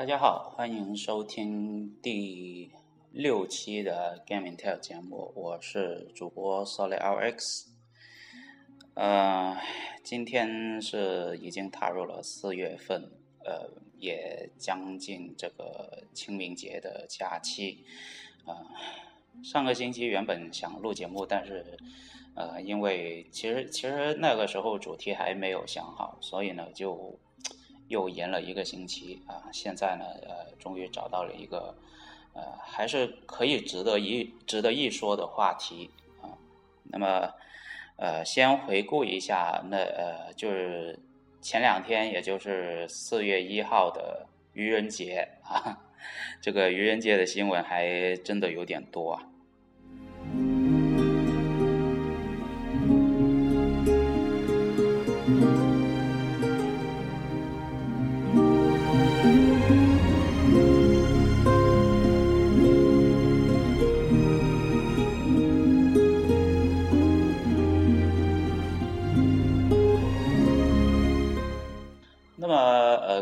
大家好，欢迎收听第六期的 Gaming Tale 节目，我是主播 Solid LX。呃，今天是已经踏入了四月份，呃，也将近这个清明节的假期。呃，上个星期原本想录节目，但是呃，因为其实其实那个时候主题还没有想好，所以呢就。又延了一个星期啊！现在呢，呃，终于找到了一个，呃，还是可以值得一值得一说的话题啊。那么，呃，先回顾一下，那呃，就是前两天，也就是四月一号的愚人节啊，这个愚人节的新闻还真的有点多啊。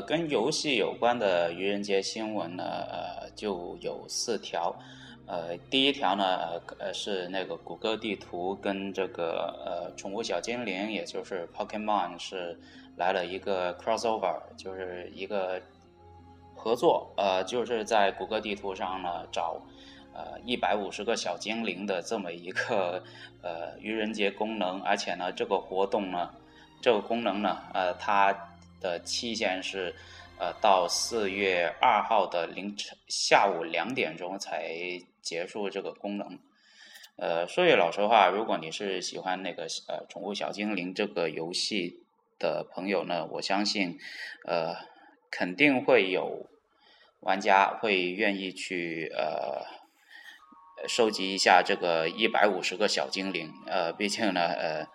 跟游戏有关的愚人节新闻呢，呃，就有四条。呃，第一条呢，呃，是那个谷歌地图跟这个呃宠物小精灵，也就是 Pokemon 是来了一个 crossover，就是一个合作。呃，就是在谷歌地图上呢找呃一百五十个小精灵的这么一个呃愚人节功能，而且呢，这个活动呢，这个功能呢，呃，它。的期限是，呃，到四月二号的凌晨下午两点钟才结束这个功能。呃，说句老实话，如果你是喜欢那个呃宠物小精灵这个游戏的朋友呢，我相信，呃，肯定会有玩家会愿意去呃收集一下这个一百五十个小精灵。呃，毕竟呢，呃。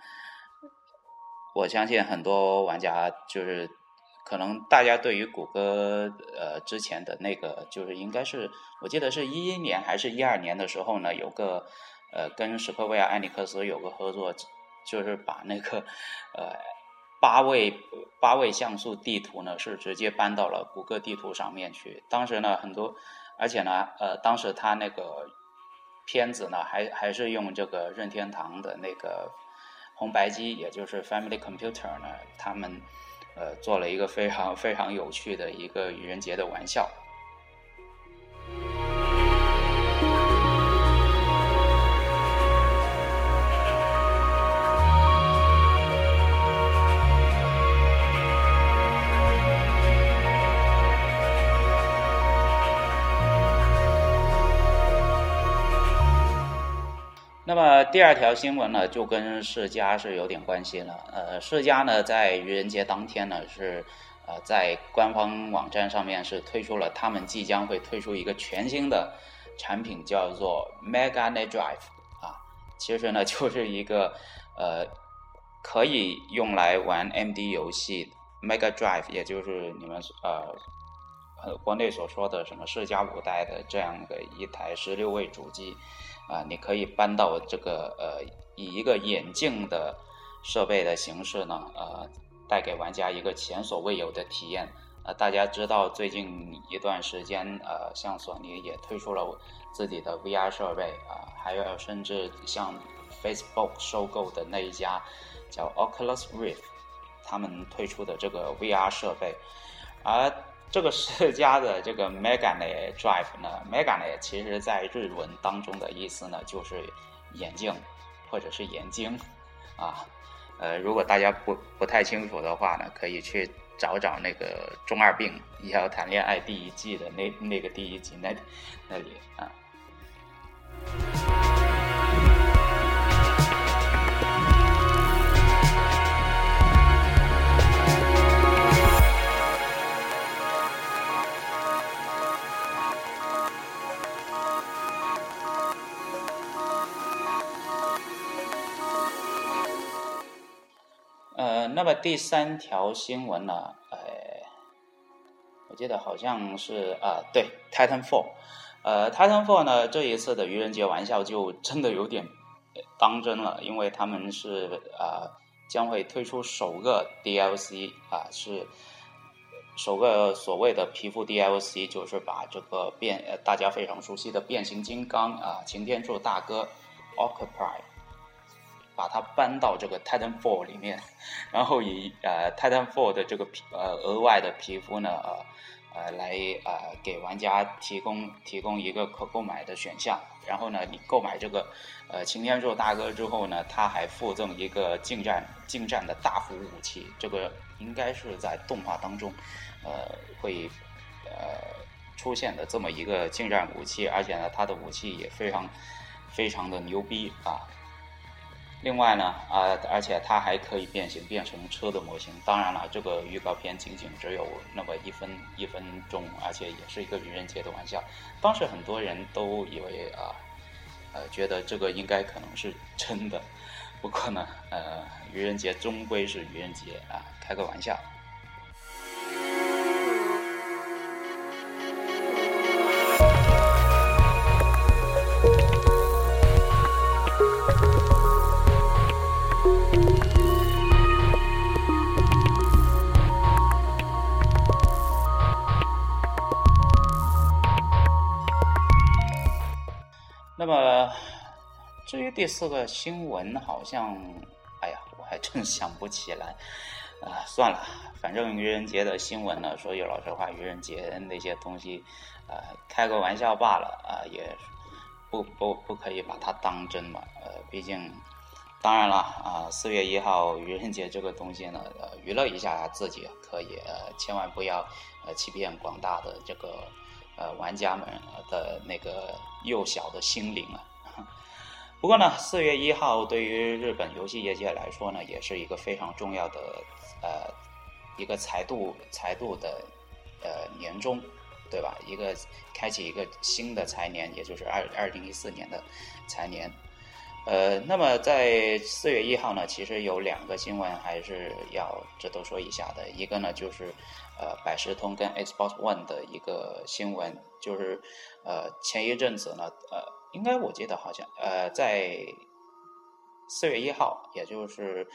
我相信很多玩家就是可能大家对于谷歌呃之前的那个就是应该是我记得是一一年还是一二年的时候呢，有个呃跟史克威尔艾尼克斯有个合作，就是把那个呃八位八位像素地图呢是直接搬到了谷歌地图上面去。当时呢很多，而且呢呃当时他那个片子呢还还是用这个任天堂的那个。红白机，也就是 Family Computer 呢，他们呃做了一个非常非常有趣的一个愚人节的玩笑。第二条新闻呢，就跟世嘉是有点关系了。呃，世嘉呢在愚人节当天呢是，呃，在官方网站上面是推出了他们即将会推出一个全新的产品，叫做 Mega Net Drive 啊。其实呢就是一个呃可以用来玩 MD 游戏 Mega Drive，也就是你们呃呃国内所说的什么世嘉五代的这样的一台十六位主机。啊，你可以搬到这个呃，以一个眼镜的设备的形式呢，呃，带给玩家一个前所未有的体验。呃，大家知道最近一段时间，呃，像索尼也推出了自己的 VR 设备啊，还有甚至像 Facebook 收购的那一家叫 Oculus Rift，他们推出的这个 VR 设备，而。这个世家的这个 Megane Drive 呢，Megane 其实在日文当中的意思呢，就是眼镜或者是眼睛啊。呃，如果大家不不太清楚的话呢，可以去找找那个中二病也要谈恋爱第一季的那那个第一集那那里啊。那么第三条新闻呢？呃，我记得好像是啊，对，Titanfall，呃，Titanfall 呢这一次的愚人节玩笑就真的有点当真了，因为他们是啊将会推出首个 DLC 啊，是首个所谓的皮肤 DLC，就是把这个变大家非常熟悉的变形金刚啊，擎天柱大哥 Occupy。把它搬到这个 Titanfall 里面，然后以呃 Titanfall 的这个皮呃额外的皮肤呢呃来呃给玩家提供提供一个可购买的选项，然后呢你购买这个呃擎天柱大哥之后呢，他还附赠一个近战近战的大斧武器，这个应该是在动画当中呃会呃出现的这么一个近战武器，而且呢它的武器也非常非常的牛逼啊。另外呢，啊，而且它还可以变形变成车的模型。当然了，这个预告片仅仅只有那么一分一分钟，而且也是一个愚人节的玩笑。当时很多人都以为啊，呃，觉得这个应该可能是真的。不过呢，呃，愚人节终归是愚人节啊，开个玩笑。那么，至于第四个新闻，好像，哎呀，我还真想不起来。啊，算了，反正愚人节的新闻呢，说句老实话，愚人节那些东西，呃，开个玩笑罢了啊，也不不不可以把它当真嘛。呃，毕竟，当然了啊，四月一号愚人节这个东西呢，娱乐一下自己可以，呃，千万不要呃欺骗广大的这个。呃，玩家们的那个幼小的心灵啊。不过呢，四月一号对于日本游戏业界来说呢，也是一个非常重要的呃一个财度财度的呃年终，对吧？一个开启一个新的财年，也就是二二零一四年的财年。呃，那么在四月一号呢，其实有两个新闻还是要值得说一下的。一个呢，就是呃，百事通跟 Xbox One 的一个新闻，就是呃，前一阵子呢，呃，应该我记得好像呃，在四月一号，也就是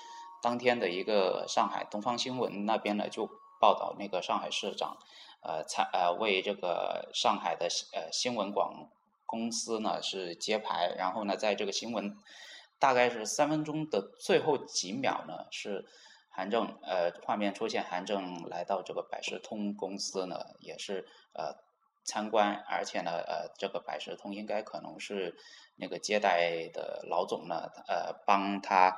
当天的一个上海东方新闻那边呢，就报道那个上海市长呃，参呃为这个上海的呃新闻广。公司呢是揭牌，然后呢，在这个新闻大概是三分钟的最后几秒呢，是韩正呃画面出现韩正来到这个百事通公司呢，也是呃参观，而且呢呃这个百事通应该可能是那个接待的老总呢呃帮他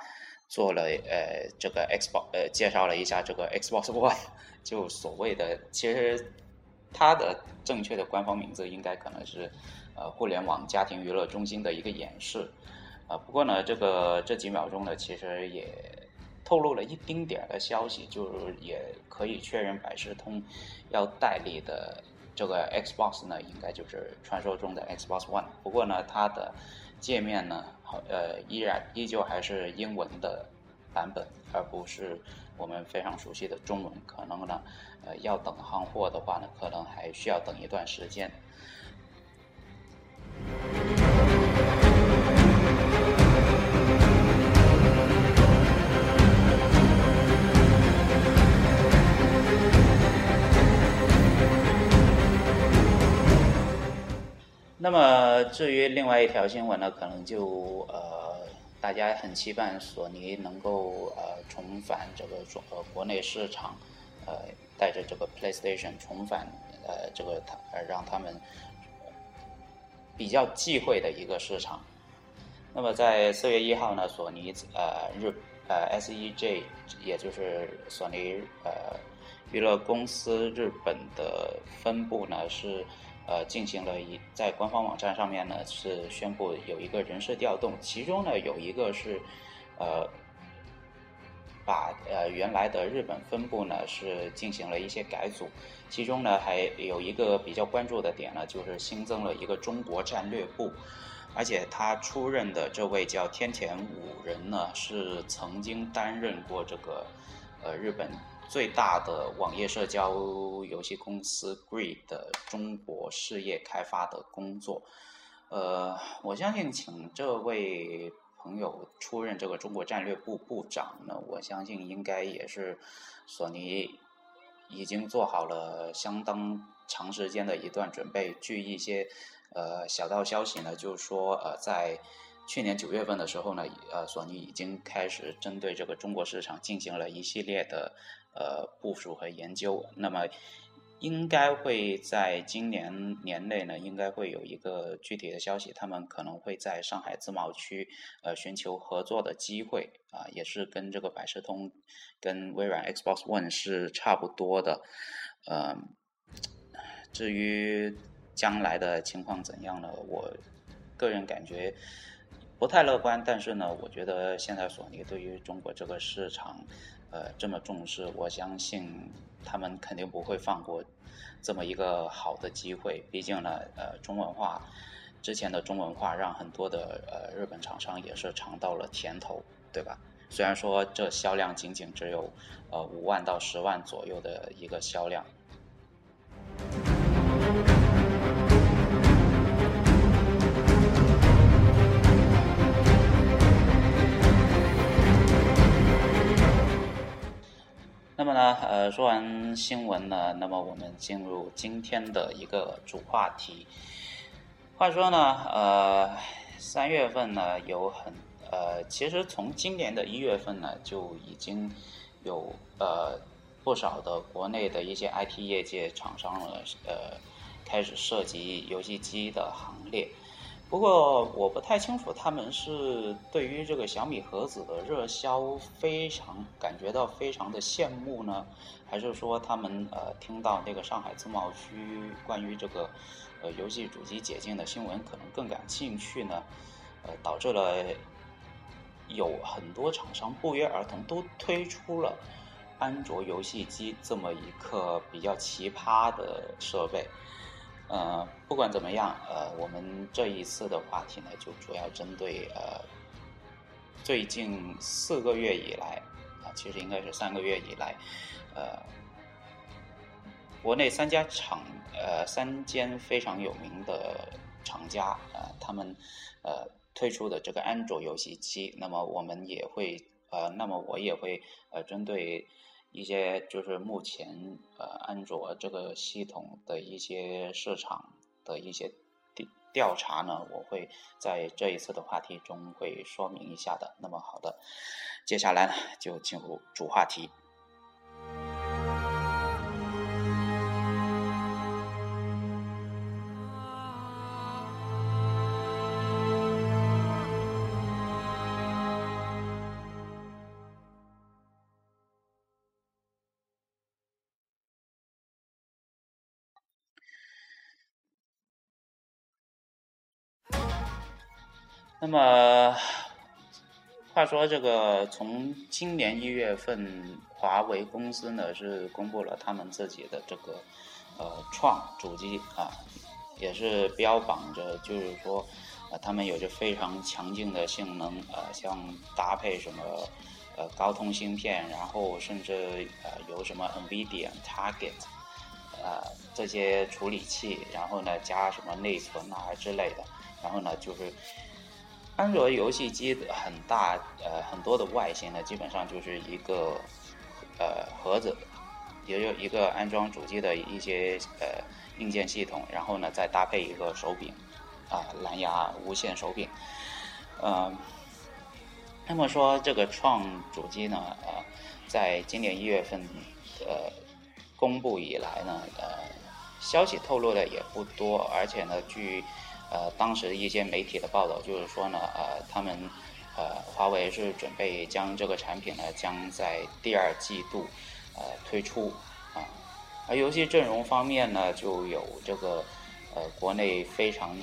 做了呃这个 Xbox 呃介绍了一下这个 Xbox One，就所谓的其实它的正确的官方名字应该可能是。呃，互联网家庭娱乐中心的一个演示，啊，不过呢，这个这几秒钟呢，其实也透露了一丁点儿的消息，就是也可以确认百事通要代理的这个 Xbox 呢，应该就是传说中的 Xbox One。不过呢，它的界面呢，呃，依然依旧还是英文的版本，而不是我们非常熟悉的中文。可能呢，呃，要等行货的话呢，可能还需要等一段时间。那么，至于另外一条新闻呢，可能就呃，大家很期盼索尼能够呃重返这个中呃国内市场，呃，带着这个 PlayStation 重返呃这个他呃让他们。比较忌讳的一个市场。那么在四月一号呢，索尼呃日呃 SEJ，也就是索尼呃娱乐公司日本的分部呢是呃进行了一在官方网站上面呢是宣布有一个人事调动，其中呢有一个是呃。把呃原来的日本分部呢是进行了一些改组，其中呢还有一个比较关注的点呢，就是新增了一个中国战略部，而且他出任的这位叫天田五人呢，是曾经担任过这个呃日本最大的网页社交游戏公司 Greed 的中国事业开发的工作。呃，我相信请这位朋友出任这个中国战略部部长呢，我相信应该也是索尼已经做好了相当长时间的一段准备。据一些呃小道消息呢，就是说呃在。去年九月份的时候呢，呃，索尼已经开始针对这个中国市场进行了一系列的呃部署和研究。那么，应该会在今年年内呢，应该会有一个具体的消息。他们可能会在上海自贸区呃寻求合作的机会啊，也是跟这个百视通、跟微软 Xbox One 是差不多的。呃，至于将来的情况怎样呢？我个人感觉。不太乐观，但是呢，我觉得现在索尼对于中国这个市场，呃，这么重视，我相信他们肯定不会放过这么一个好的机会。毕竟呢，呃，中文化之前的中文化让很多的呃日本厂商也是尝到了甜头，对吧？虽然说这销量仅仅只有呃五万到十万左右的一个销量。那么呢，呃，说完新闻呢，那么我们进入今天的一个主话题。话说呢，呃，三月份呢有很呃，其实从今年的一月份呢就已经有呃不少的国内的一些 IT 业界厂商呢，呃，开始涉及游戏机的行列。不过我不太清楚，他们是对于这个小米盒子的热销非常感觉到非常的羡慕呢，还是说他们呃听到那个上海自贸区关于这个呃游戏主机解禁的新闻可能更感兴趣呢？呃，导致了有很多厂商不约而同都推出了安卓游戏机这么一个比较奇葩的设备。呃，不管怎么样，呃，我们这一次的话题呢，就主要针对呃，最近四个月以来，啊，其实应该是三个月以来，呃，国内三家厂，呃，三间非常有名的厂家，呃，他们呃推出的这个安卓游戏机，那么我们也会，呃，那么我也会，呃，针对。一些就是目前呃安卓这个系统的一些市场的一些调调查呢，我会在这一次的话题中会说明一下的。那么好的，接下来呢就进入主话题。那么，话说这个，从今年一月份，华为公司呢是公布了他们自己的这个呃创主机啊，也是标榜着就是说，呃，他们有着非常强劲的性能，呃，像搭配什么呃高通芯片，然后甚至呃有什么 NVIDIA Target 呃这些处理器，然后呢加什么内存啊之类的，然后呢就是。安卓游戏机的很大，呃，很多的外形呢，基本上就是一个呃盒子，也有一个安装主机的一些呃硬件系统，然后呢再搭配一个手柄，啊，蓝牙无线手柄，嗯，那么说这个创主机呢，呃，在今年一月份呃公布以来呢，呃，消息透露的也不多，而且呢，据呃，当时一些媒体的报道就是说呢，呃，他们，呃，华为是准备将这个产品呢，将在第二季度，呃，推出，啊，而游戏阵容方面呢，就有这个，呃，国内非常，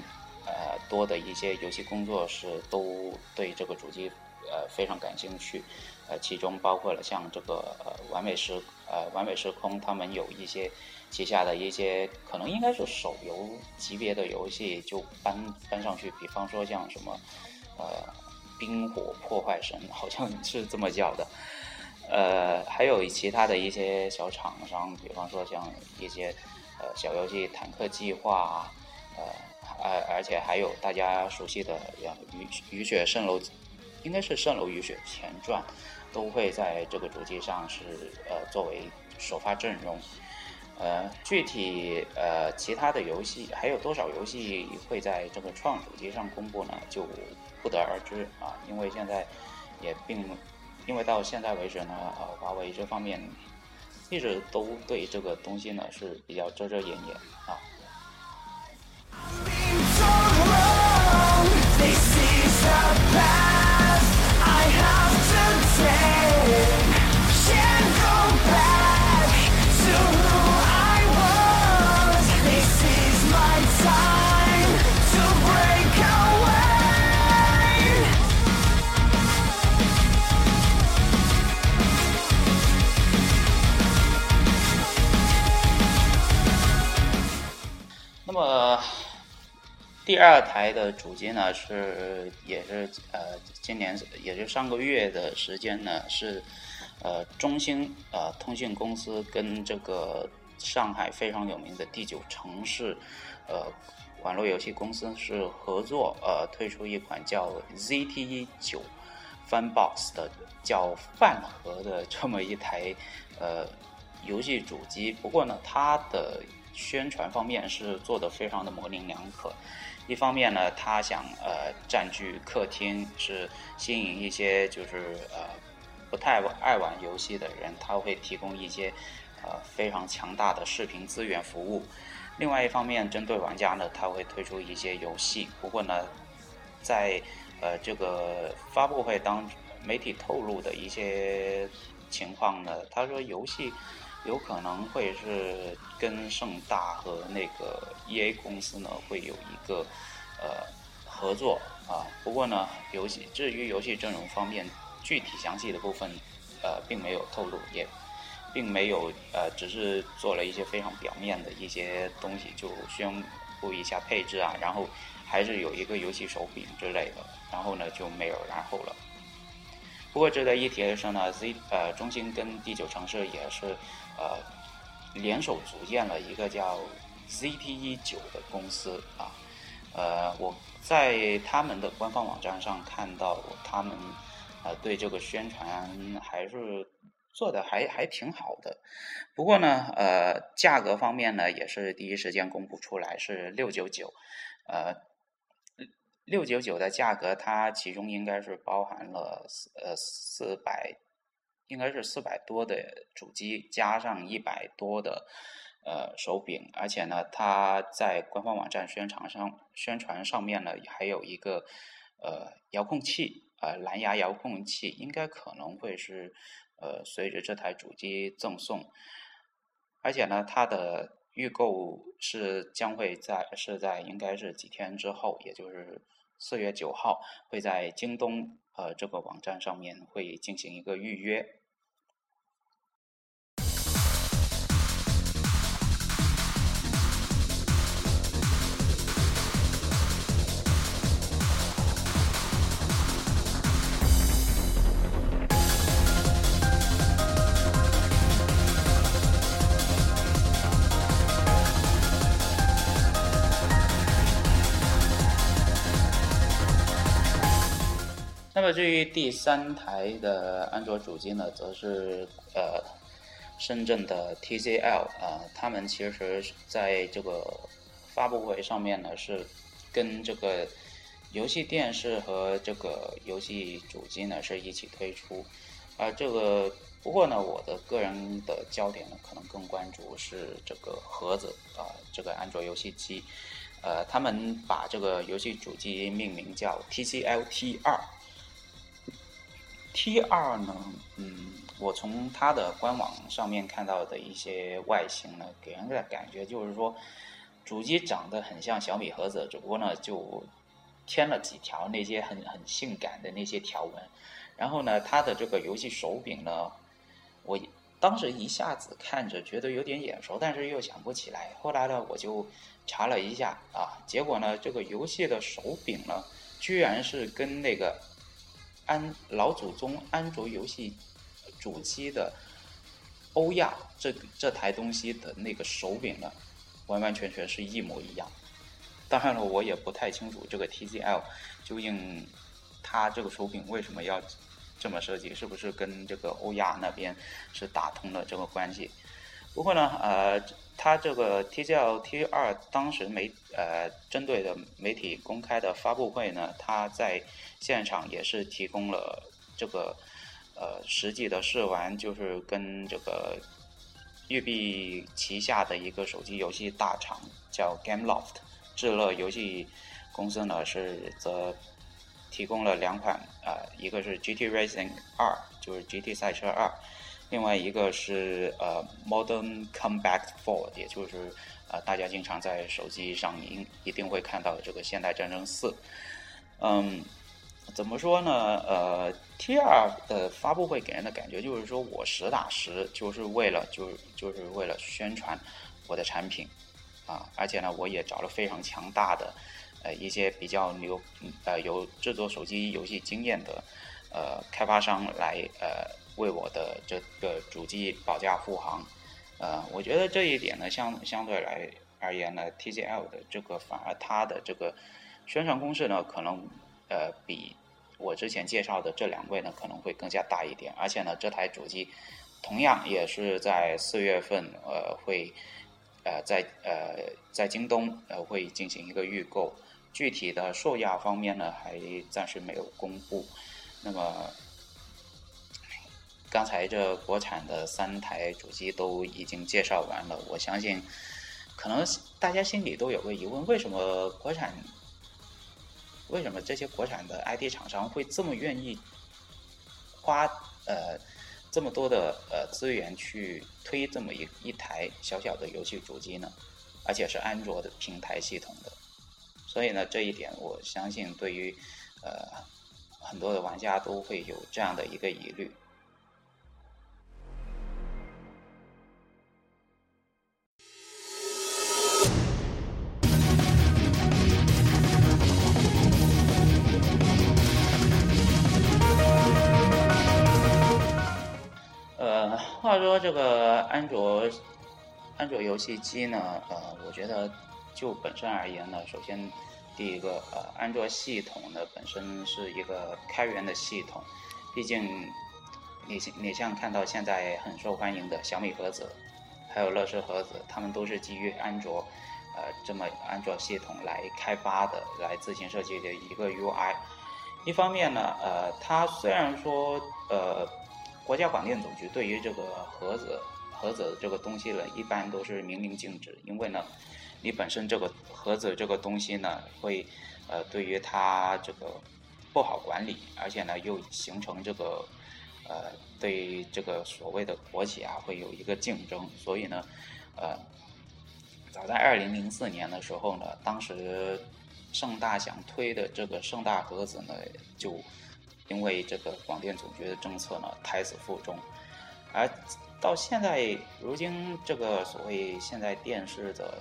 呃，多的一些游戏工作室都对这个主机，呃，非常感兴趣，呃，其中包括了像这个，呃，完美时，呃，完美时空，他们有一些。旗下的一些可能应该是手游级别的游戏就搬搬上去，比方说像什么，呃，冰火破坏神 好像是这么叫的，呃，还有其他的一些小厂商，比方说像一些呃小游戏《坦克计划》，呃，而而且还有大家熟悉的《雨雨雪蜃楼》，应该是《蜃楼雨雪前传》，都会在这个主机上是呃作为首发阵容。呃，具体呃其他的游戏还有多少游戏会在这个创主机上公布呢？就不得而知啊，因为现在也并。因为到现在为止呢，呃，华为这方面一直都对这个东西呢是比较遮遮掩掩啊。那么第二台的主机呢是也是呃今年也是上个月的时间呢是呃中兴呃通讯公司跟这个上海非常有名的第九城市呃网络游戏公司是合作呃推出一款叫 ZTE 九 Funbox 的叫饭盒的这么一台呃游戏主机，不过呢它的宣传方面是做的非常的模棱两可。一方面呢，他想呃占据客厅，是吸引一些就是呃不太爱玩游戏的人，他会提供一些呃非常强大的视频资源服务。另外一方面，针对玩家呢，他会推出一些游戏。不过呢，在呃这个发布会当媒体透露的一些情况呢，他说游戏。有可能会是跟盛大和那个 E A 公司呢会有一个呃合作啊，不过呢游戏至于游戏阵容方面具体详细的部分呃并没有透露，也并没有呃只是做了一些非常表面的一些东西就宣布一下配置啊，然后还是有一个游戏手柄之类的，然后呢就没有然后了。不过值得一提的是呢，Z 呃中兴跟第九城市也是。呃，联手组建了一个叫 ZTE 九的公司啊，呃，我在他们的官方网站上看到他们呃对这个宣传还是做的还还挺好的，不过呢，呃，价格方面呢也是第一时间公布出来是六九九，呃，六九九的价格它其中应该是包含了呃四百。应该是四百多的主机加上一百多的呃手柄，而且呢，它在官方网站宣传上宣传上面呢，还有一个呃遥控器，呃蓝牙遥控器，应该可能会是呃随着这台主机赠送，而且呢，它的预购是将会在是在应该是几天之后，也就是四月九号会在京东呃这个网站上面会进行一个预约。至于第三台的安卓主机呢，则是呃深圳的 TCL 啊，他们其实在这个发布会上面呢，是跟这个游戏电视和这个游戏主机呢是一起推出，而这个不过呢，我的个人的焦点呢，可能更关注是这个盒子啊，这个安卓游戏机，呃，他们把这个游戏主机命名叫 TCL T 二。T 二呢，嗯，我从它的官网上面看到的一些外形呢，给人的感觉就是说，主机长得很像小米盒子，只不过呢就添了几条那些很很性感的那些条纹。然后呢，它的这个游戏手柄呢，我当时一下子看着觉得有点眼熟，但是又想不起来。后来呢，我就查了一下啊，结果呢，这个游戏的手柄呢，居然是跟那个。安老祖宗安卓游戏主机的欧亚这这台东西的那个手柄呢，完完全全是一模一样。当然了，我也不太清楚这个 TCL 究竟它这个手柄为什么要这么设计，是不是跟这个欧亚那边是打通了这个关系？不过呢，呃，它这个 TCL T 二当时媒呃针对的媒体公开的发布会呢，它在现场也是提供了这个呃实际的试玩，就是跟这个育碧旗下的一个手机游戏大厂叫 Gameloft。智乐游戏公司呢是则提供了两款啊，一个是 GT Racing 二，就是 GT 赛车二，另外一个是呃 Modern Combat Four，也就是呃大家经常在手机上应一定会看到的这个现代战争四。嗯，怎么说呢？呃，T 二的发布会给人的感觉就是说我实打实就是为了就就是为了宣传我的产品。啊，而且呢，我也找了非常强大的，呃，一些比较牛，呃，有制作手机游戏经验的，呃，开发商来，呃，为我的这个主机保驾护航，呃，我觉得这一点呢，相相对来而言呢，TCL 的这个反而它的这个宣传攻势呢，可能，呃，比我之前介绍的这两位呢，可能会更加大一点，而且呢，这台主机同样也是在四月份，呃，会。呃，在呃，在京东呃会进行一个预购，具体的售价方面呢还暂时没有公布。那么，刚才这国产的三台主机都已经介绍完了，我相信，可能大家心里都有个疑问：为什么国产，为什么这些国产的 IT 厂商会这么愿意花呃？这么多的呃资源去推这么一一台小小的游戏主机呢，而且是安卓的平台系统的，所以呢这一点我相信对于呃很多的玩家都会有这样的一个疑虑。他说这个安卓安卓游戏机呢，呃，我觉得就本身而言呢，首先第一个，呃，安卓系统呢本身是一个开源的系统，毕竟你你像看到现在很受欢迎的小米盒子，还有乐视盒子，他们都是基于安卓，呃，这么安卓系统来开发的，来自行设计的一个 UI。一方面呢，呃，它虽然说，呃。国家广电总局对于这个盒子盒子这个东西呢，一般都是明令禁止，因为呢，你本身这个盒子这个东西呢，会呃对于它这个不好管理，而且呢又形成这个呃对这个所谓的国企啊会有一个竞争，所以呢，呃，早在二零零四年的时候呢，当时盛大想推的这个盛大盒子呢就。因为这个广电总局的政策呢，胎死腹中，而到现在如今，这个所谓现在电视的，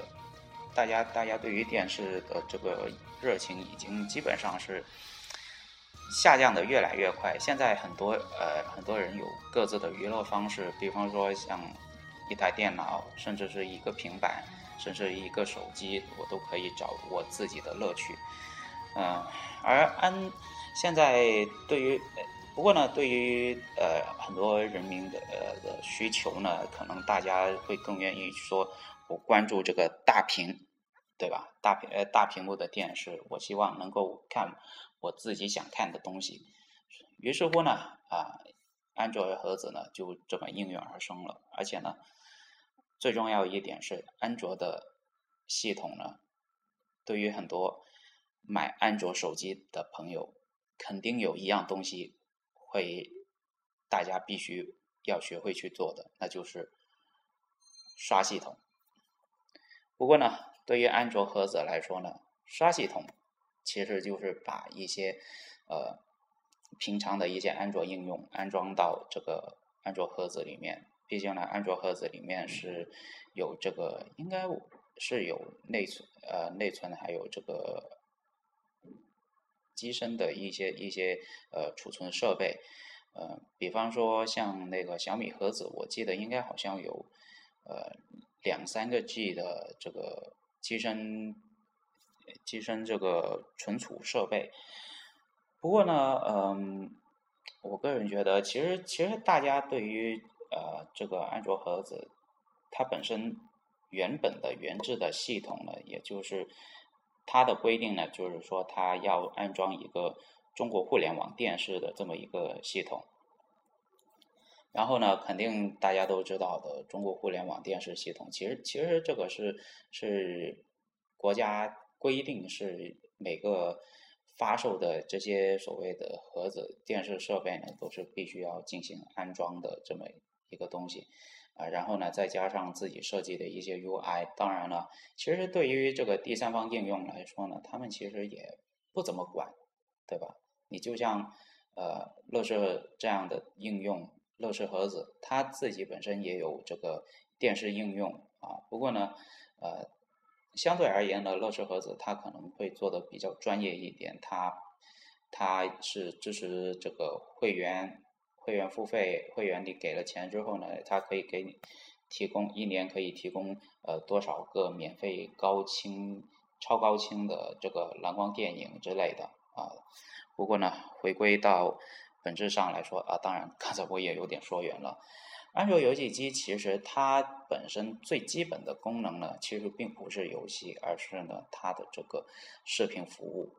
大家大家对于电视的这个热情已经基本上是下降的越来越快。现在很多呃很多人有各自的娱乐方式，比方说像一台电脑，甚至是一个平板，甚至一个手机，我都可以找我自己的乐趣。嗯，而安。现在对于，不过呢，对于呃很多人民的呃的需求呢，可能大家会更愿意说，我关注这个大屏，对吧？大屏呃大屏幕的电视，我希望能够看我自己想看的东西。于是乎呢，啊，安卓盒子呢就这么应运而生了。而且呢，最重要一点是，安卓的系统呢，对于很多买安卓手机的朋友。肯定有一样东西会大家必须要学会去做的，那就是刷系统。不过呢，对于安卓盒子来说呢，刷系统其实就是把一些呃平常的一些安卓应用安装到这个安卓盒子里面。毕竟呢，安卓盒子里面是有这个应该是有内存呃内存还有这个。机身的一些一些呃储存设备，呃，比方说像那个小米盒子，我记得应该好像有呃两三个 G 的这个机身机身这个存储设备。不过呢，嗯，我个人觉得，其实其实大家对于呃这个安卓盒子，它本身原本的原制的系统呢，也就是它的规定呢，就是说它要安装一个。中国互联网电视的这么一个系统，然后呢，肯定大家都知道的中国互联网电视系统，其实其实这个是是国家规定是每个发售的这些所谓的盒子电视设备呢，都是必须要进行安装的这么一个东西啊，然后呢，再加上自己设计的一些 UI，当然了，其实对于这个第三方应用来说呢，他们其实也不怎么管，对吧？你就像，呃，乐视这样的应用，乐视盒子，它自己本身也有这个电视应用啊。不过呢，呃，相对而言呢，乐视盒子它可能会做的比较专业一点，它它是支持这个会员会员付费，会员你给了钱之后呢，它可以给你提供一年可以提供呃多少个免费高清超高清的这个蓝光电影之类的啊。不过呢，回归到本质上来说啊，当然刚才我也有点说远了。安卓游戏机其实它本身最基本的功能呢，其实并不是游戏，而是呢它的这个视频服务。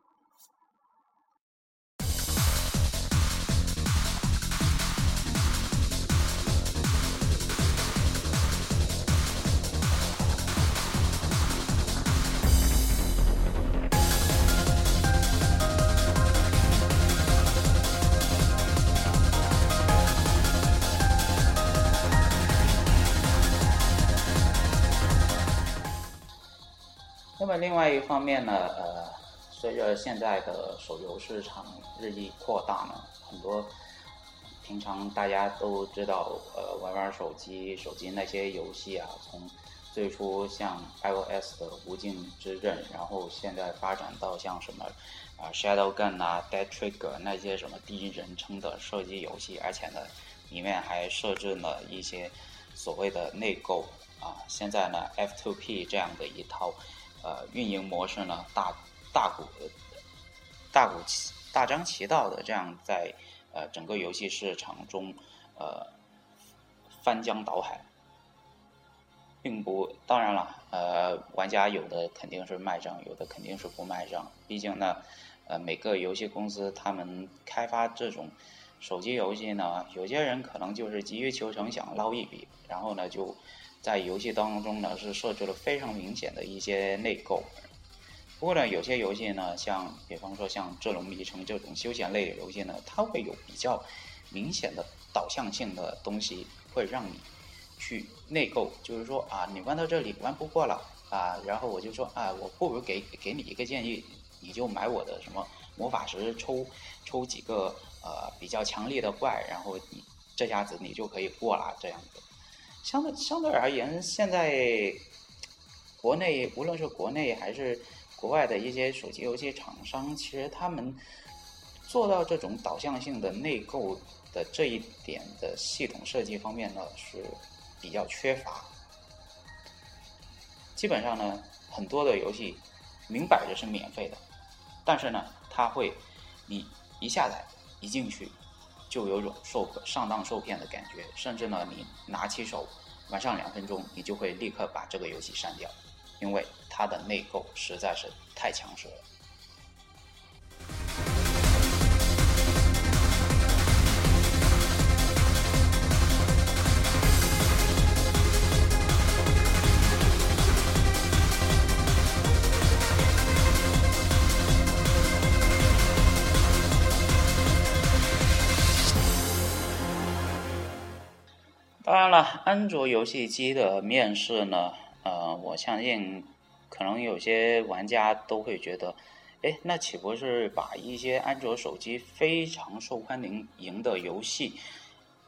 另外一方面呢，呃，随着现在的手游市场日益扩大呢，很多平常大家都知道，呃，玩玩手机，手机那些游戏啊，从最初像 iOS 的《无尽之刃》，然后现在发展到像什么啊《Shadow Gun》啊《Dead Trigger》那些什么第一人称的射击游戏，而且呢，里面还设置了一些所谓的内购啊，现在呢 F2P 这样的一套。呃，运营模式呢，大大股大股大张旗道的这样在呃整个游戏市场中呃翻江倒海，并不当然了，呃，玩家有的肯定是卖账，有的肯定是不卖账。毕竟呢，呃，每个游戏公司他们开发这种手机游戏呢，有些人可能就是急于求成，想捞一笔，然后呢就。在游戏当中呢，是设置了非常明显的一些内购。不过呢，有些游戏呢，像比方说像《这龙迷城》这种休闲类的游戏呢，它会有比较明显的导向性的东西，会让你去内购。就是说啊，你玩到这里玩不过了啊，然后我就说啊，我不如给给你一个建议，你就买我的什么魔法石，抽抽几个呃比较强力的怪，然后你这下子你就可以过了这样子。相对相对而言，现在国内无论是国内还是国外的一些手机游戏厂商，其实他们做到这种导向性的内购的这一点的系统设计方面呢，是比较缺乏。基本上呢，很多的游戏明摆着是免费的，但是呢，它会你一下载一进去。就有种受上当受骗的感觉，甚至呢，你拿起手玩上两分钟，你就会立刻把这个游戏删掉，因为它的内购实在是太强势了。当然了，安卓游戏机的面世呢，呃，我相信可能有些玩家都会觉得，哎，那岂不是把一些安卓手机非常受欢迎的游戏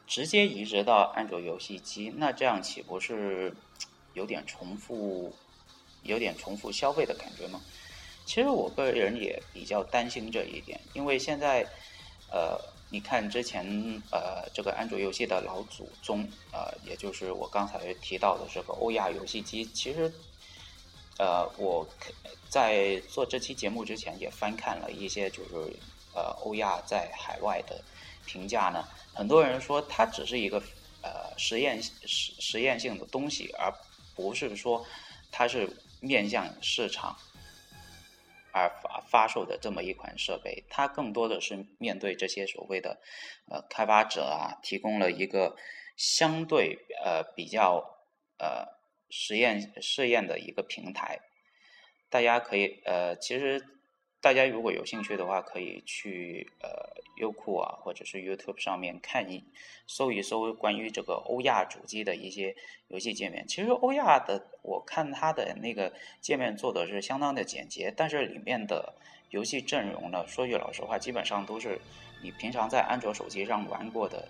直接移植到安卓游戏机？那这样岂不是有点重复，有点重复消费的感觉吗？其实我个人也比较担心这一点，因为现在，呃，你看之前呃这个安卓游戏的老祖宗，呃，也就是我刚才提到的这个欧亚游戏机，其实呃我在做这期节目之前也翻看了一些，就是呃欧亚在海外的评价呢，很多人说它只是一个呃实验实实验性的东西，而不是说它是面向市场。而发发售的这么一款设备，它更多的是面对这些所谓的呃开发者啊，提供了一个相对呃比较呃实验试验的一个平台。大家可以呃，其实大家如果有兴趣的话，可以去呃优酷啊，或者是 YouTube 上面看一搜一搜关于这个欧亚主机的一些游戏界面。其实欧亚的，我看它的那个界面做的是相当的简洁，但是里面的游戏阵容呢，说句老实话，基本上都是你平常在安卓手机上玩过的，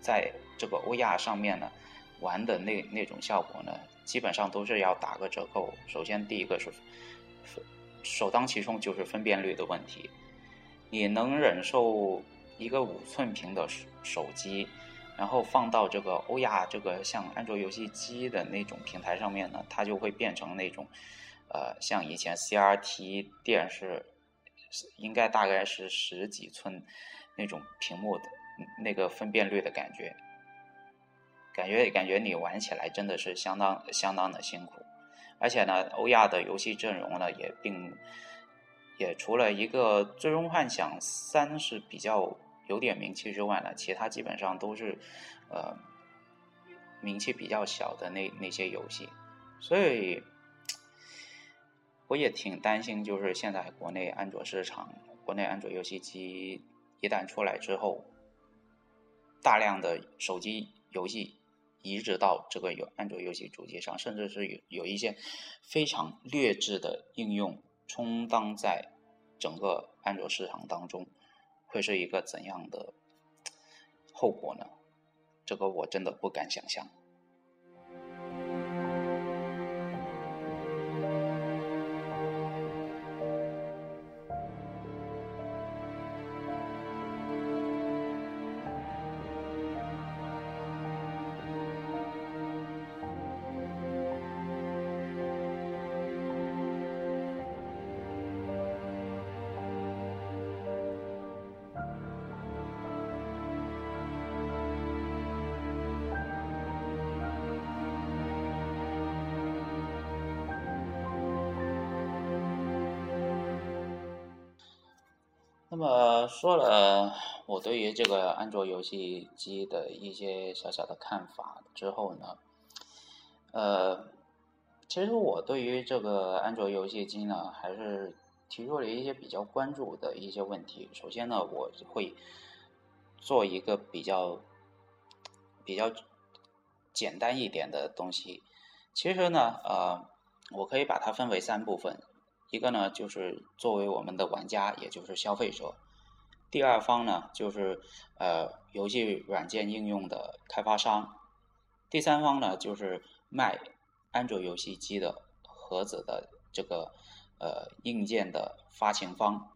在这个欧亚上面呢玩的那那种效果呢，基本上都是要打个折扣。首先第一个是首当其冲就是分辨率的问题。你能忍受一个五寸屏的手机，然后放到这个欧亚这个像安卓游戏机的那种平台上面呢？它就会变成那种，呃，像以前 CRT 电视，应该大概是十几寸那种屏幕的那个分辨率的感觉，感觉感觉你玩起来真的是相当相当的辛苦，而且呢，欧亚的游戏阵容呢也并。也除了一个《最终幻想三》是比较有点名气之外呢，其他基本上都是，呃，名气比较小的那那些游戏，所以我也挺担心，就是现在国内安卓市场，国内安卓游戏机一旦出来之后，大量的手机游戏移植到这个有安卓游戏主机上，甚至是有有一些非常劣质的应用。充当在整个安卓市场当中，会是一个怎样的后果呢？这个我真的不敢想象。说了我对于这个安卓游戏机的一些小小的看法之后呢，呃，其实我对于这个安卓游戏机呢，还是提出了一些比较关注的一些问题。首先呢，我会做一个比较比较简单一点的东西。其实呢，呃，我可以把它分为三部分。一个呢，就是作为我们的玩家，也就是消费者；第二方呢，就是呃游戏软件应用的开发商；第三方呢，就是卖安卓游戏机的盒子的这个呃硬件的发行方。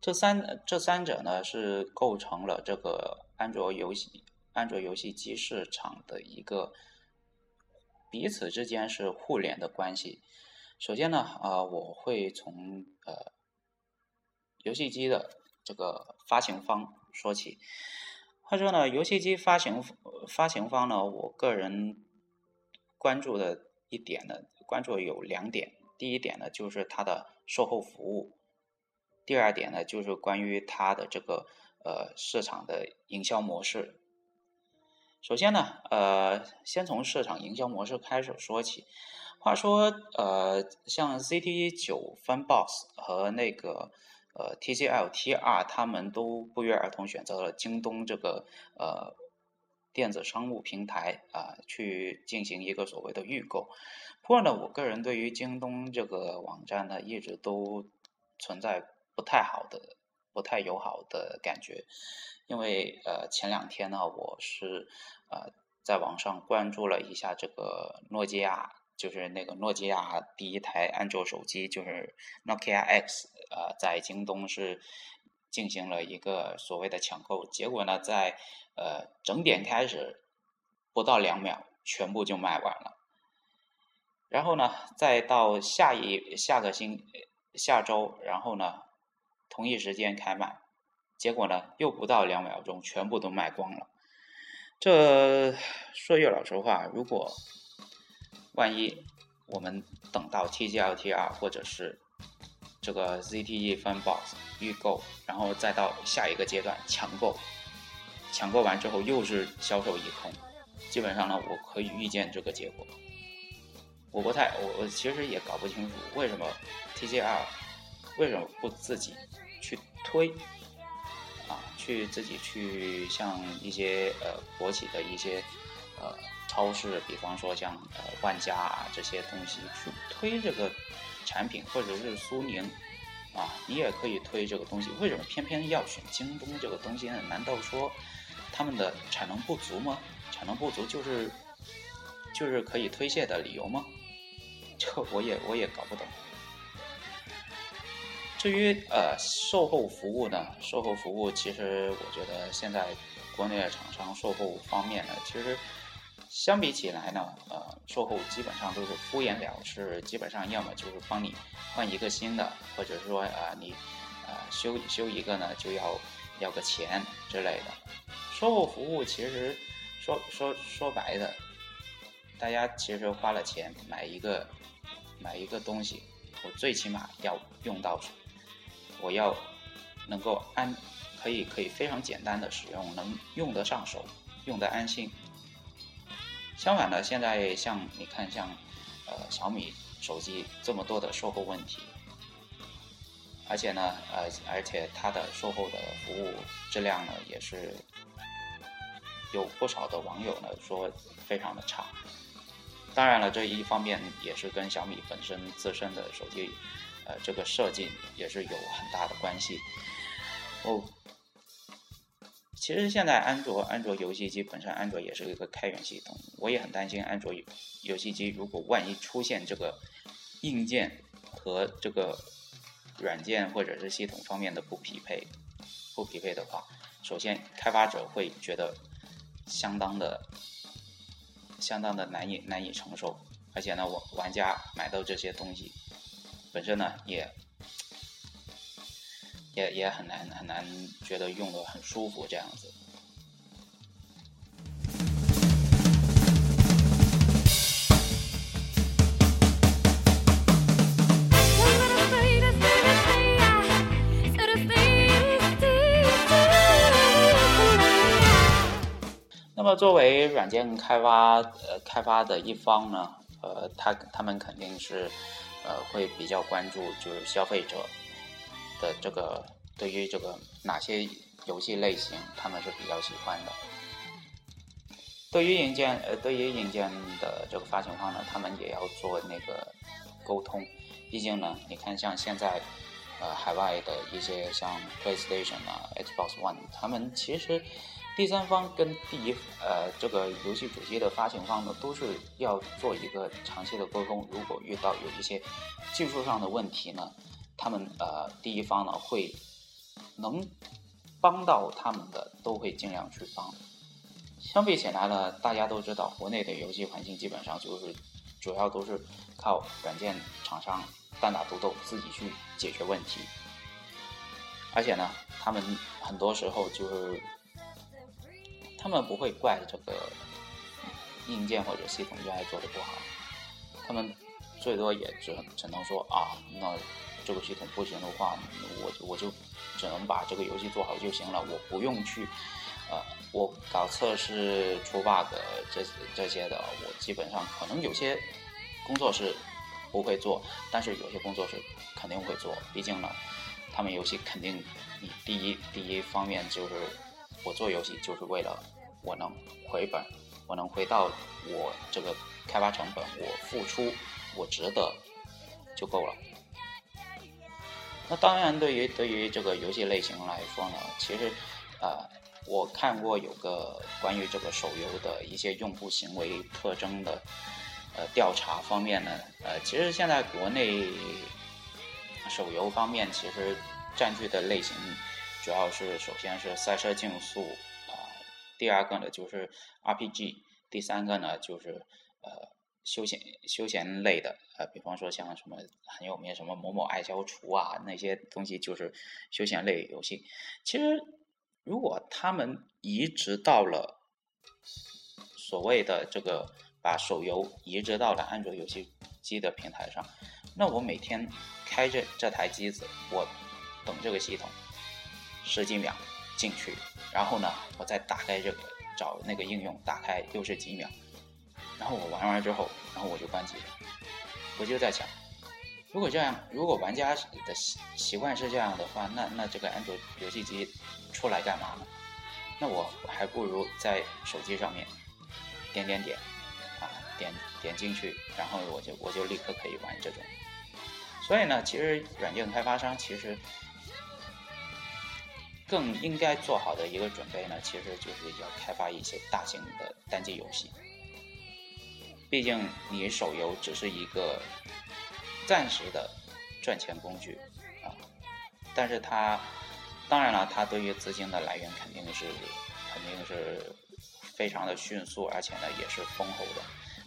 这三这三者呢，是构成了这个安卓游戏安卓游戏机市场的一个彼此之间是互联的关系。首先呢，啊，我会从呃游戏机的这个发行方说起。话说呢，游戏机发行发行方呢，我个人关注的一点呢，关注有两点。第一点呢，就是它的售后服务；第二点呢，就是关于它的这个呃市场的营销模式。首先呢，呃，先从市场营销模式开始说起。话说，呃，像 ZT 九 FunBox 和那个呃 TCL TR 他们都不约而同选择了京东这个呃电子商务平台啊，去进行一个所谓的预购。不过呢，我个人对于京东这个网站呢，一直都存在不太好的、不太友好的感觉，因为呃前两天呢，我是呃在网上关注了一下这个诺基亚。就是那个诺基亚第一台安卓手机，就是 Nokia X，呃，在京东是进行了一个所谓的抢购，结果呢，在呃整点开始不到两秒，全部就卖完了。然后呢，再到下一下个星下周，然后呢，同一时间开卖，结果呢，又不到两秒钟，全部都卖光了。这说句老实话，如果万一我们等到 TGLTR 或者是这个 ZTE Funbox 预购，然后再到下一个阶段抢购，抢购完之后又是销售一空，基本上呢，我可以预见这个结果。我不太，我我其实也搞不清楚为什么 TCL 为什么不自己去推啊，去自己去像一些呃国企的一些呃超市，比方说像呃万家啊这些东西去推这个产品，或者是苏宁啊，你也可以推这个东西，为什么偏偏要选京东这个东西呢？难道说他们的产能不足吗？产能不足就是就是可以推卸的理由吗？这我也我也搞不懂。至于呃售后服务呢，售后服务其实我觉得现在国内的厂商售后方面呢，其实相比起来呢，呃售后基本上都是敷衍了事，基本上要么就是帮你换一个新的，或者说啊你啊修修一个呢就要要个钱之类的。售后服务其实说说说白的，大家其实花了钱买一个。买一个东西，我最起码要用到，我要能够安，可以可以非常简单的使用，能用得上手，用得安心。相反呢，现在像你看，像呃小米手机这么多的售后问题，而且呢，呃，而且它的售后的服务质量呢，也是有不少的网友呢说非常的差。当然了，这一方面也是跟小米本身自身的手机，呃，这个设计也是有很大的关系。哦，其实现在安卓安卓游戏机本身安卓也是一个开源系统，我也很担心安卓游戏机如果万一出现这个硬件和这个软件或者是系统方面的不匹配，不匹配的话，首先开发者会觉得相当的。相当的难以难以承受，而且呢，我玩家买到这些东西本身呢，也也也很难很难觉得用的很舒服这样子。那么作为软件开发呃开发的一方呢，呃，他他们肯定是呃会比较关注就是消费者的这个对于这个哪些游戏类型他们是比较喜欢的。对于硬件呃对于硬件的这个发行方呢，他们也要做那个沟通，毕竟呢，你看像现在呃海外的一些像 PlayStation 啊、Xbox One，他们其实。第三方跟第一呃这个游戏主机的发行方呢，都是要做一个长期的沟通。如果遇到有一些技术上的问题呢，他们呃第一方呢会能帮到他们的，都会尽量去帮。相比起来呢，大家都知道，国内的游戏环境基本上就是主要都是靠软件厂商单打独斗，自己去解决问题。而且呢，他们很多时候就是。他们不会怪这个硬件或者系统 UI 做的不好，他们最多也只只能说啊，那这个系统不行的话，我我就只能把这个游戏做好就行了，我不用去呃，我搞测试出 bug 这这些的，我基本上可能有些工作是不会做，但是有些工作是肯定会做，毕竟呢，他们游戏肯定第一第一方面就是我做游戏就是为了。我能回本，我能回到我这个开发成本，我付出我值得就够了。那当然，对于对于这个游戏类型来说呢，其实呃，我看过有个关于这个手游的一些用户行为特征的呃调查方面呢，呃，其实现在国内手游方面其实占据的类型主要是首先是赛车竞速啊，第二个呢就是 RPG，第三个呢就是呃休闲休闲类的，呃，比方说像什么很有名什么某某爱消除啊那些东西就是休闲类游戏。其实如果他们移植到了所谓的这个把手游移植到了安卓游戏机的平台上，那我每天开着这台机子，我等这个系统十几秒进去，然后呢，我再打开这个找那个应用，打开又是几秒，然后我玩完之后，然后我就关机了。我就在想，如果这样，如果玩家的习习惯是这样的话，那那这个安卓游戏机出来干嘛呢？那我还不如在手机上面点点点啊。点点进去，然后我就我就立刻可以玩这种。所以呢，其实软件开发商其实更应该做好的一个准备呢，其实就是要开发一些大型的单机游戏。毕竟你手游只是一个暂时的赚钱工具啊，但是它当然了，它对于资金的来源肯定是肯定是非常的迅速，而且呢也是丰厚的。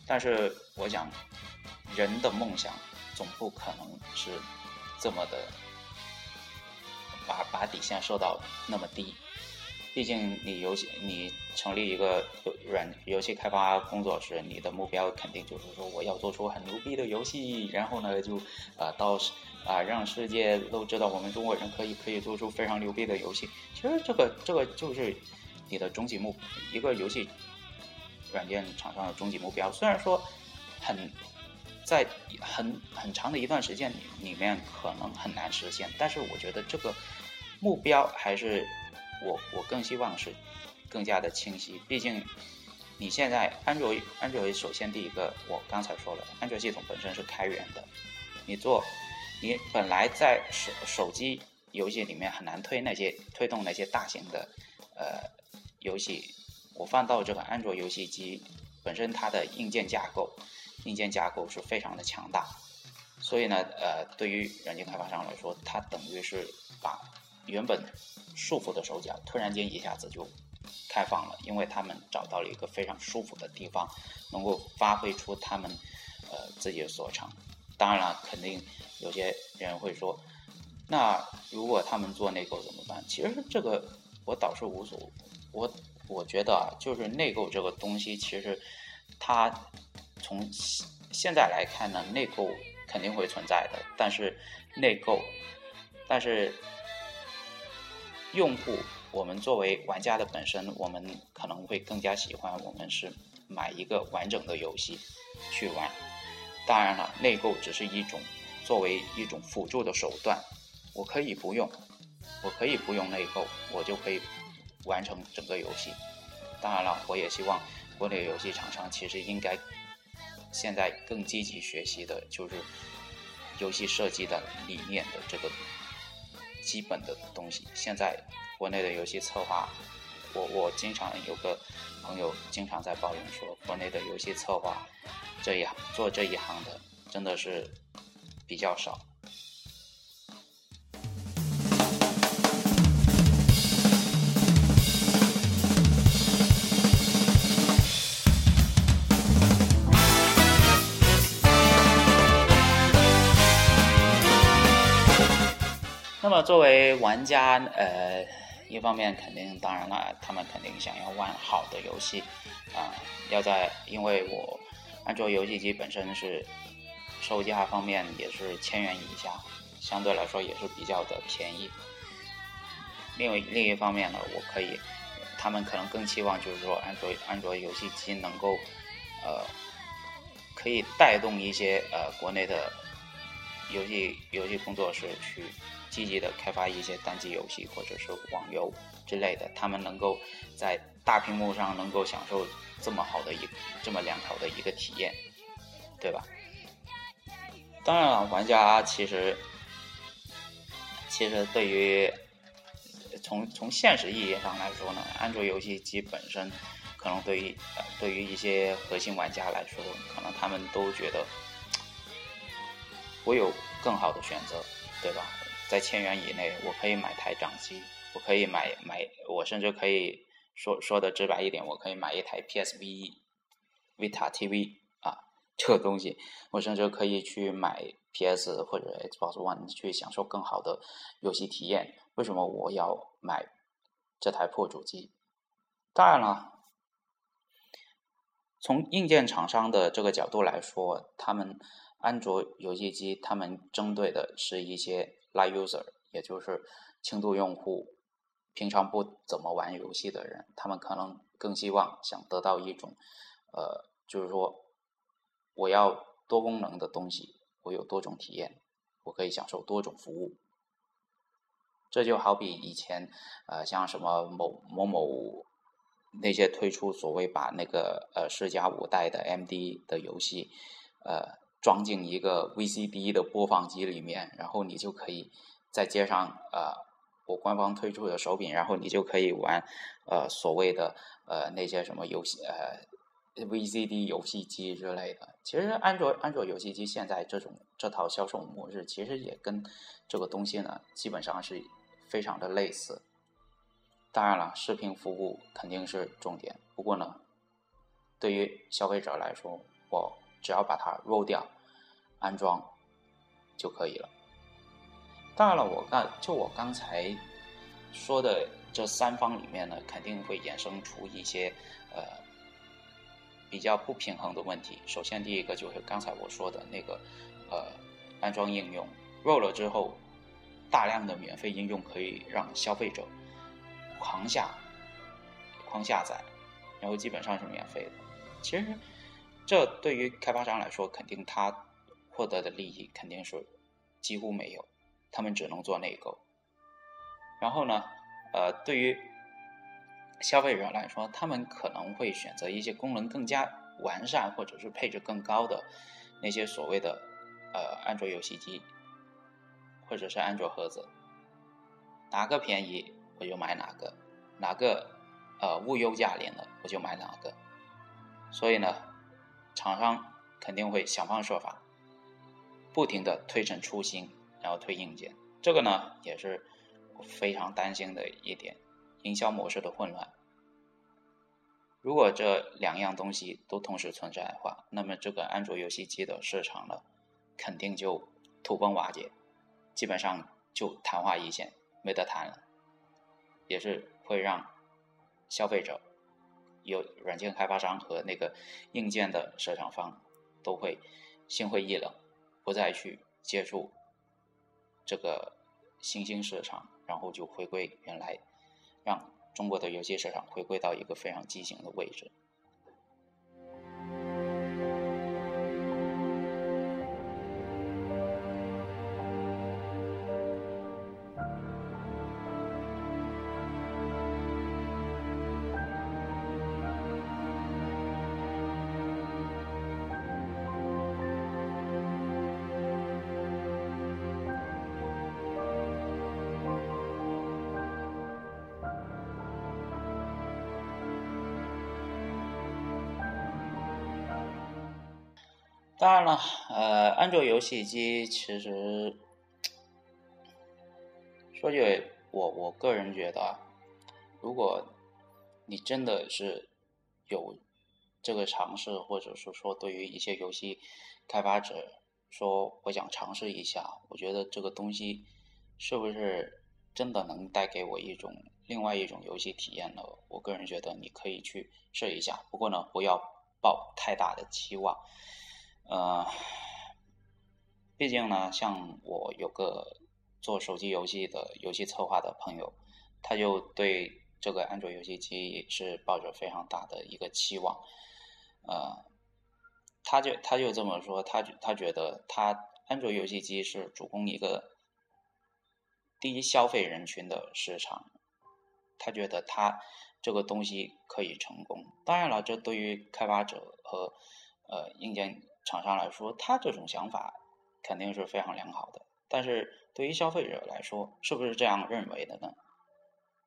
但是我想，人的梦想总不可能是这么的把把底线设到那么低。毕竟你游戏你成立一个软游戏开发工作室，你的目标肯定就是说我要做出很牛逼的游戏，然后呢就啊到啊让世界都知道我们中国人可以可以做出非常牛逼的游戏。其实这个这个就是你的终极目一个游戏。软件厂商的终极目标，虽然说很在很很长的一段时间里里面可能很难实现，但是我觉得这个目标还是我我更希望是更加的清晰。毕竟你现在安卓安卓首先第一个，我刚才说了，安卓系统本身是开源的，你做你本来在手手机游戏里面很难推那些推动那些大型的呃游戏。我放到这个安卓游戏机本身，它的硬件架构，硬件架构是非常的强大，所以呢，呃，对于软件开发商来说，它等于是把原本束缚的手脚突然间一下子就开放了，因为他们找到了一个非常舒服的地方，能够发挥出他们呃自己的所长。当然了，肯定有些人会说，那如果他们做内购怎么办？其实这个我倒是无所谓我。我觉得啊，就是内购这个东西，其实它从现在来看呢，内购肯定会存在的。但是内购，但是用户，我们作为玩家的本身，我们可能会更加喜欢我们是买一个完整的游戏去玩。当然了，内购只是一种作为一种辅助的手段，我可以不用，我可以不用内购，我就可以。完成整个游戏，当然了，我也希望国内游戏厂商其实应该现在更积极学习的，就是游戏设计的理念的这个基本的东西。现在国内的游戏策划，我我经常有个朋友经常在抱怨说，国内的游戏策划这一行做这一行的真的是比较少。那么作为玩家，呃，一方面肯定，当然了，他们肯定想要玩好的游戏，啊，要在，因为我安卓游戏机本身是售价方面也是千元以下，相对来说也是比较的便宜。另外另一方面呢，我可以，他们可能更期望就是说，安卓安卓游戏机能够，呃，可以带动一些呃国内的游戏游戏工作室去。积极的开发一些单机游戏或者是网游之类的，他们能够在大屏幕上能够享受这么好的一这么良好的一个体验，对吧？当然了，玩家其实其实对于从从现实意义上来说呢，安卓游戏机本身可能对于对于一些核心玩家来说，可能他们都觉得我有更好的选择，对吧？在千元以内，我可以买台掌机，我可以买买，我甚至可以说说的直白一点，我可以买一台 PSV Vita TV 啊，这个东西，我甚至可以去买 PS 或者 Xbox One 去享受更好的游戏体验。为什么我要买这台破主机？当然了。从硬件厂商的这个角度来说，他们安卓游戏机，他们针对的是一些 light user，也就是轻度用户，平常不怎么玩游戏的人，他们可能更希望想得到一种，呃，就是说，我要多功能的东西，我有多种体验，我可以享受多种服务。这就好比以前，呃，像什么某某某。那些推出所谓把那个呃四加五代的 MD 的游戏，呃装进一个 VCD 的播放机里面，然后你就可以在街上呃我官方推出的手柄，然后你就可以玩呃所谓的呃那些什么游戏呃 VCD 游戏机之类的。其实安卓安卓游戏机现在这种这套销售模式，其实也跟这个东西呢基本上是非常的类似。当然了，视频服务肯定是重点。不过呢，对于消费者来说，我只要把它 roll 掉、安装就可以了。当然了，我刚就我刚才说的这三方里面呢，肯定会衍生出一些呃比较不平衡的问题。首先，第一个就是刚才我说的那个呃安装应用 roll 了之后，大量的免费应用可以让消费者。狂下，狂下载，然后基本上是免费的。其实，这对于开发商来说，肯定他获得的利益肯定是几乎没有，他们只能做内购。然后呢，呃，对于消费者来说，他们可能会选择一些功能更加完善或者是配置更高的那些所谓的呃安卓游戏机，或者是安卓盒子，哪个便宜？我就买哪个，哪个呃物优价廉的，我就买哪个。所以呢，厂商肯定会想方设法，不停的推陈出新，然后推硬件。这个呢，也是非常担心的一点，营销模式的混乱。如果这两样东西都同时存在的话，那么这个安卓游戏机的市场呢，肯定就土崩瓦解，基本上就昙花一现，没得谈了。也是会让消费者、有软件开发商和那个硬件的市场方都会心灰意冷，不再去接触这个新兴市场，然后就回归原来，让中国的游戏市场回归到一个非常畸形的位置。当然了，呃，安卓游戏机其实说句我我个人觉得，如果你真的是有这个尝试，或者是说对于一些游戏开发者说我想尝试一下，我觉得这个东西是不是真的能带给我一种另外一种游戏体验呢？我个人觉得你可以去试一下，不过呢，不要抱太大的期望。呃，毕竟呢，像我有个做手机游戏的游戏策划的朋友，他就对这个安卓游戏机是抱着非常大的一个期望。呃，他就他就这么说，他他觉得他安卓游戏机是主攻一个低消费人群的市场，他觉得他这个东西可以成功。当然了，这对于开发者和呃硬件。厂商来说，他这种想法肯定是非常良好的，但是对于消费者来说，是不是这样认为的呢？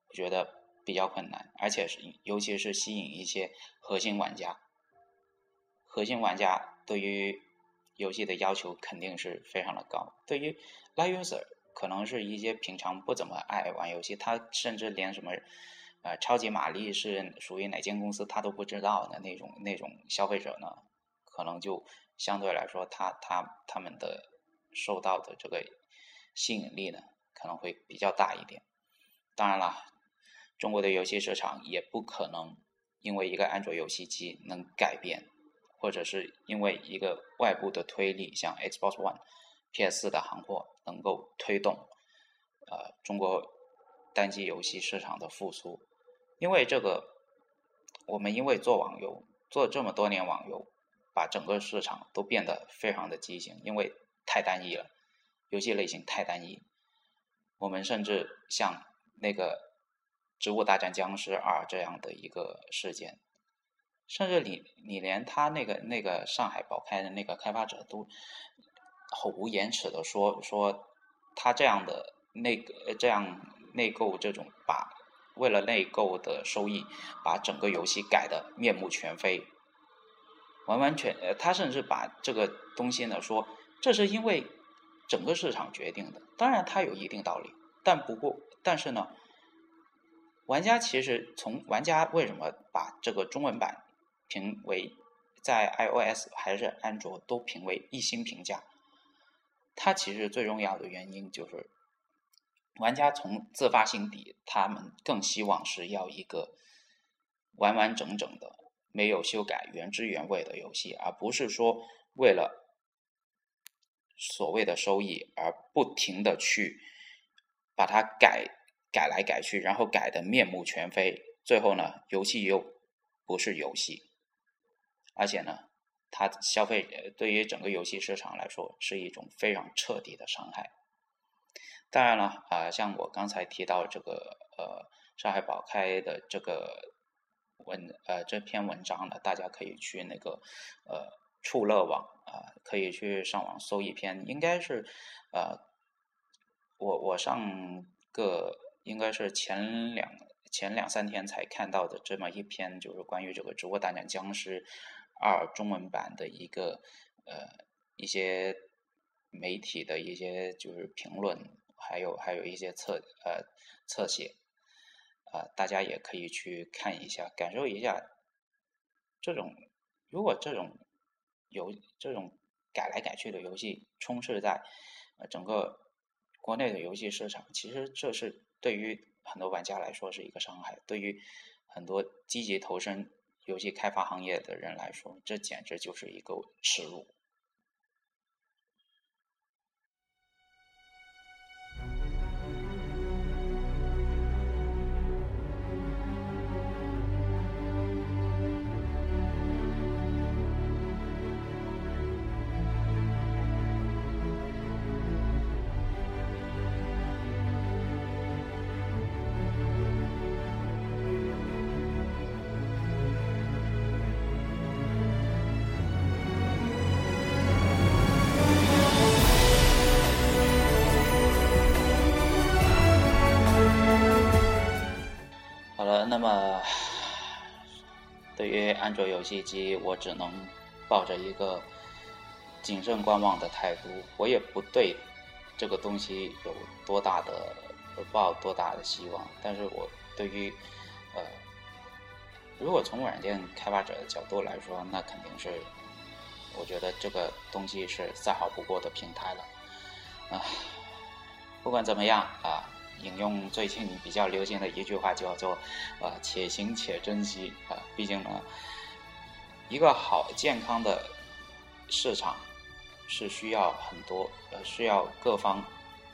我觉得比较困难，而且是尤其是吸引一些核心玩家。核心玩家对于游戏的要求肯定是非常的高，对于 live user 可能是一些平常不怎么爱玩游戏，他甚至连什么，呃，超级玛丽是属于哪间公司他都不知道的那种那种消费者呢，可能就相对来说，他他他们的受到的这个吸引力呢，可能会比较大一点。当然了，中国的游戏市场也不可能因为一个安卓游戏机能改变，或者是因为一个外部的推力，像 Xbox One。PS 的行货能够推动，呃，中国单机游戏市场的复苏，因为这个，我们因为做网游做这么多年网游，把整个市场都变得非常的畸形，因为太单一了，游戏类型太单一，我们甚至像那个《植物大战僵尸二》这样的一个事件，甚至你你连他那个那个上海宝开的那个开发者都。口无言齿的说说，他这样的内这样内购这种把为了内购的收益，把整个游戏改的面目全非，完完全呃，他甚至把这个东西呢说，这是因为整个市场决定的，当然他有一定道理，但不过但是呢，玩家其实从玩家为什么把这个中文版评为在 iOS 还是安卓都评为一星评价？它其实最重要的原因就是，玩家从自发心底，他们更希望是要一个完完整整的、没有修改、原汁原味的游戏，而不是说为了所谓的收益而不停的去把它改改来改去，然后改的面目全非，最后呢，游戏又不是游戏，而且呢。它消费对于整个游戏市场来说是一种非常彻底的伤害。当然了，啊，像我刚才提到这个呃上海宝开的这个文呃这篇文章呢，大家可以去那个呃触乐网啊，可以去上网搜一篇，应该是呃我我上个应该是前两前两三天才看到的这么一篇，就是关于这个《植物大战僵尸》。二中文版的一个呃一些媒体的一些就是评论，还有还有一些侧呃侧写，啊大家也可以去看一下，感受一下这种如果这种游这种改来改去的游戏充斥在整个国内的游戏市场，其实这是对于很多玩家来说是一个伤害，对于很多积极投身。游戏开发行业的人来说，这简直就是一个耻辱。那么，对于安卓游戏机，我只能抱着一个谨慎观望的态度。我也不对这个东西有多大的抱多大的希望。但是我对于呃，如果从软件开发者的角度来说，那肯定是我觉得这个东西是再好不过的平台了。啊，不管怎么样啊。引用最近比较流行的一句话，叫做“呃，且行且珍惜”啊，毕竟呢，一个好健康的市场是需要很多呃，需要各方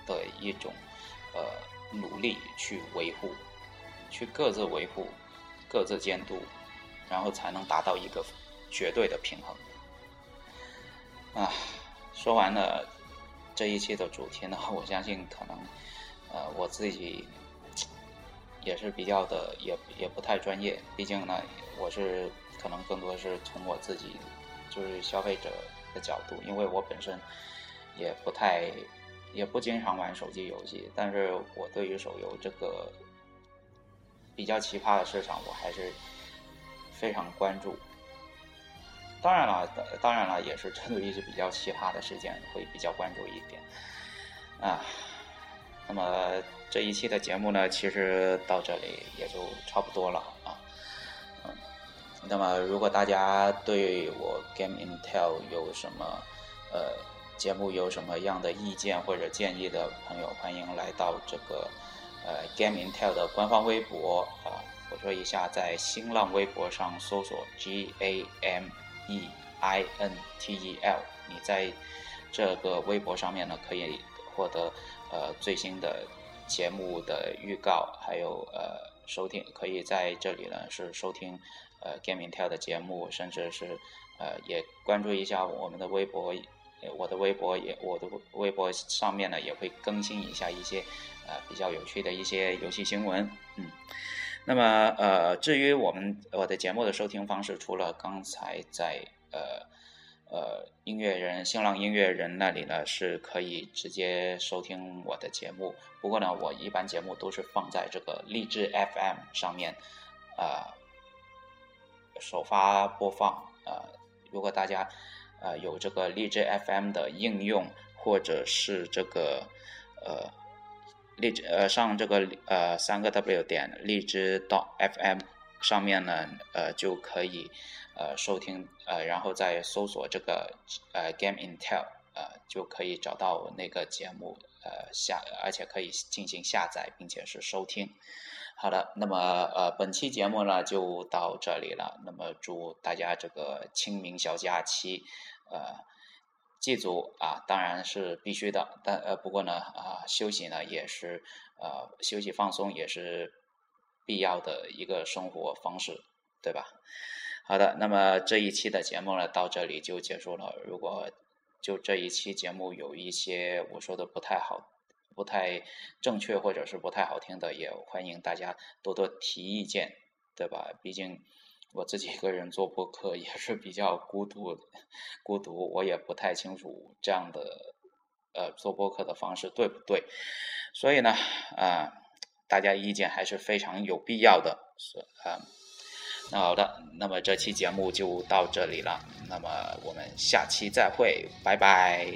的一种呃努力去维护，去各自维护、各自监督，然后才能达到一个绝对的平衡。啊，说完了这一期的主题呢，我相信可能。呃，我自己也是比较的，也也不太专业。毕竟呢，我是可能更多是从我自己就是消费者的角度，因为我本身也不太也不经常玩手机游戏，但是我对于手游这个比较奇葩的市场，我还是非常关注。当然了，当然了，也是针对一些比较奇葩的事件会比较关注一点啊。那么这一期的节目呢，其实到这里也就差不多了啊。嗯，那么如果大家对我 Game Intel 有什么呃节目有什么样的意见或者建议的朋友，欢迎来到这个呃 Game Intel 的官方微博啊。我说一下，在新浪微博上搜索 G A M E I N T E L，你在这个微博上面呢，可以获得呃最新的节目的预告，还有呃收听，可以在这里呢是收听呃 Game Intel 的节目，甚至是呃也关注一下我们的微博，我的微博也我的微博上面呢也会更新一下一些呃比较有趣的一些游戏新闻，嗯。那么，呃，至于我们我的节目的收听方式，除了刚才在呃呃音乐人新浪音乐人那里呢，是可以直接收听我的节目。不过呢，我一般节目都是放在这个荔枝 FM 上面啊首发播放。呃，如果大家呃有这个荔枝 FM 的应用，或者是这个呃。荔枝呃上这个呃三个 W 点荔枝到 FM 上面呢呃就可以呃收听呃然后再搜索这个呃 Game Intel 呃就可以找到那个节目呃下而且可以进行下载并且是收听。好的，那么呃本期节目呢就到这里了。那么祝大家这个清明小假期呃。祭祖啊，当然是必须的，但呃，不过呢，啊，休息呢也是，呃，休息放松也是必要的一个生活方式，对吧？好的，那么这一期的节目呢到这里就结束了。如果就这一期节目有一些我说的不太好、不太正确或者是不太好听的，也欢迎大家多多提意见，对吧？毕竟。我自己一个人做播客也是比较孤独，孤独，我也不太清楚这样的呃做播客的方式对不对，所以呢，啊，大家意见还是非常有必要的，是啊，那好的，那么这期节目就到这里了，那么我们下期再会，拜拜。